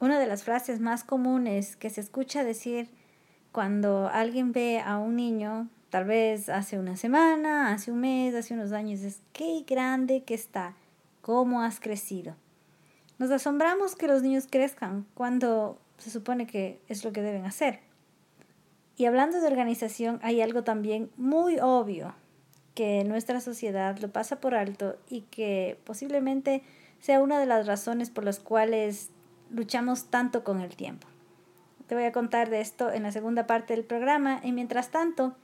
Una de las frases más comunes que se escucha decir cuando alguien ve a un niño, tal vez hace una semana, hace un mes, hace unos años, es qué grande que está, cómo has crecido. Nos asombramos que los niños crezcan cuando se supone que es lo que deben hacer. Y hablando de organización, hay algo también muy obvio que nuestra sociedad lo pasa por alto y que posiblemente sea una de las razones por las cuales luchamos tanto con el tiempo. Te voy a contar de esto en la segunda parte del programa y mientras tanto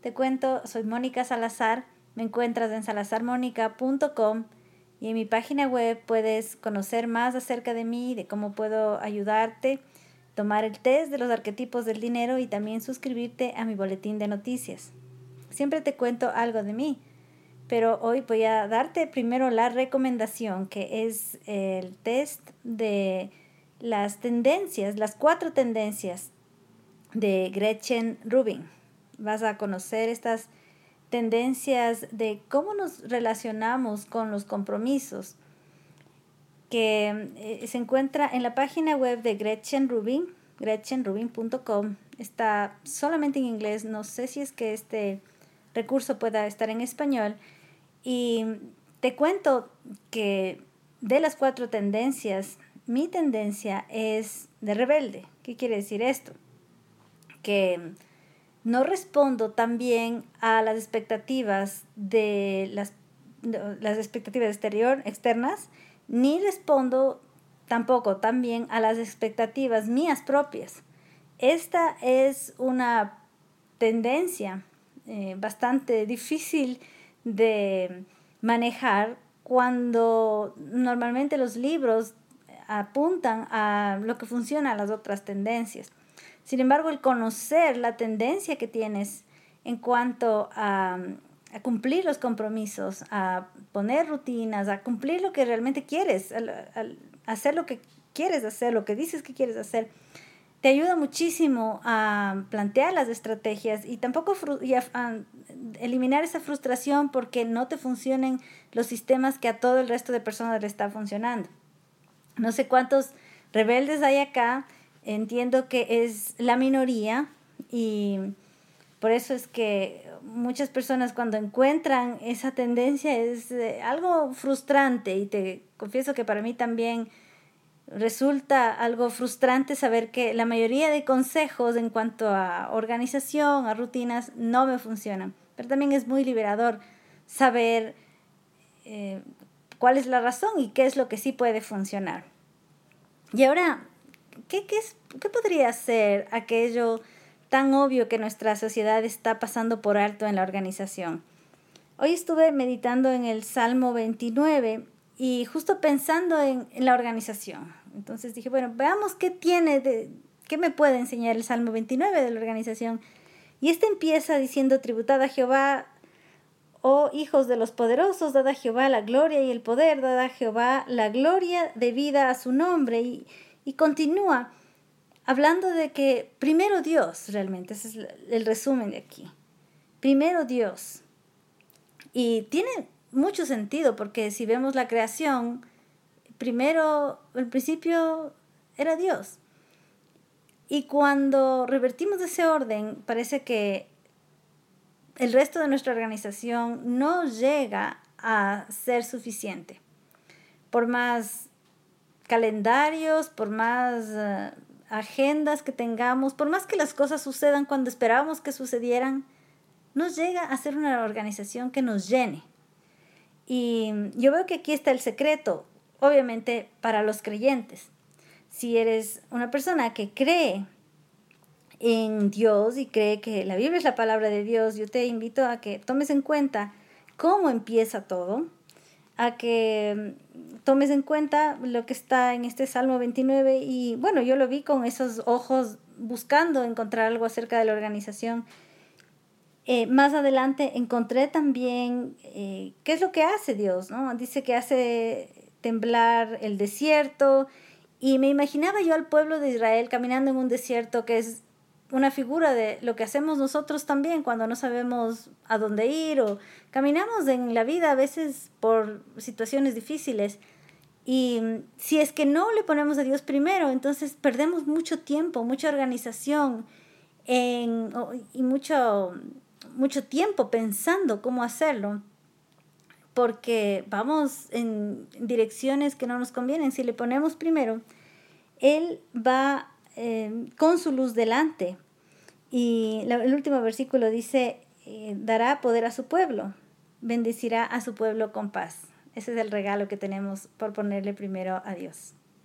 te cuento, soy Mónica Salazar, me encuentras en salazarmónica.com y en mi página web puedes conocer más acerca de mí, de cómo puedo ayudarte, tomar el test de los arquetipos del dinero y también suscribirte a mi boletín de noticias. Siempre te cuento algo de mí, pero hoy voy a darte primero la recomendación, que es el test de las tendencias, las cuatro tendencias de Gretchen Rubin. Vas a conocer estas tendencias de cómo nos relacionamos con los compromisos, que eh, se encuentra en la página web de Gretchen Rubin, gretchenrubin.com. Está solamente en inglés, no sé si es que este recurso pueda estar en español. Y te cuento que de las cuatro tendencias, mi tendencia es de rebelde. ¿Qué quiere decir esto? Que no respondo también a las expectativas de las, las expectativas exterior, externas, ni respondo tampoco también a las expectativas mías propias. Esta es una tendencia eh, bastante difícil de manejar cuando normalmente los libros apuntan a lo que funciona a las otras tendencias. Sin embargo, el conocer la tendencia que tienes en cuanto a, cumplir los compromisos, a poner rutinas, a cumplir lo que realmente quieres, hacer lo que quieres hacer, lo que dices que quieres hacer, te ayuda muchísimo a plantear las estrategias y tampoco a, eliminar esa frustración porque no te funcionen los sistemas que a todo el resto de personas le está funcionando. No sé cuántos rebeldes hay acá, entiendo que es la minoría y por eso es que muchas personas cuando encuentran esa tendencia es eh, algo frustrante y te confieso que para mí también resulta algo frustrante saber que la mayoría de consejos en cuanto a organización, a rutinas, no me funcionan. Pero también es muy liberador saber eh, cuál es la razón y qué es lo que sí puede funcionar. Y ahora, ¿qué, qué, es, qué podría ser aquello tan obvio que nuestra sociedad está pasando por alto en la organización? Hoy estuve meditando en el Salmo 29 y justo pensando en, la organización. Entonces dije, bueno, veamos qué tiene, de, qué me puede enseñar el Salmo 29 de la organización. Y este empieza diciendo, tributad a Jehová, oh hijos de los poderosos, dad a Jehová la gloria y el poder, dad a Jehová la gloria de vida a su nombre. Y, y continúa hablando de que primero Dios, realmente, ese es el resumen de aquí. Primero Dios. Y tiene mucho sentido, porque si vemos la creación, primero, el principio era Dios. Y cuando revertimos ese orden, parece que el resto de nuestra organización no llega a ser suficiente. Por más calendarios, por más eh, agendas que tengamos, por más que las cosas sucedan cuando esperábamos que sucedieran, no llega a ser una organización que nos llene. Y yo veo que aquí está el secreto, obviamente para los creyentes. Si eres una persona que cree en Dios y cree que la Biblia es la palabra de Dios, yo te invito a que tomes en cuenta cómo empieza todo, a que tomes en cuenta lo que está en este Salmo 29 y bueno, yo lo vi con esos ojos buscando encontrar algo acerca de la organización eh, más adelante encontré también eh, qué es lo que hace Dios, ¿no? Dice que hace temblar el desierto y me imaginaba yo al pueblo de Israel caminando en un desierto que es una figura de lo que hacemos nosotros también cuando no sabemos a dónde ir o caminamos en la vida a veces por situaciones difíciles Y si es que no le ponemos a Dios primero, entonces perdemos mucho tiempo, mucha organización en, y mucho, mucho tiempo pensando cómo hacerlo, porque vamos en direcciones que no nos convienen. Si le ponemos primero, Él va eh, con su luz delante. Y el último versículo dice, eh, dará poder a su pueblo, bendecirá a su pueblo con paz. Ese es el regalo que tenemos por ponerle primero a Dios.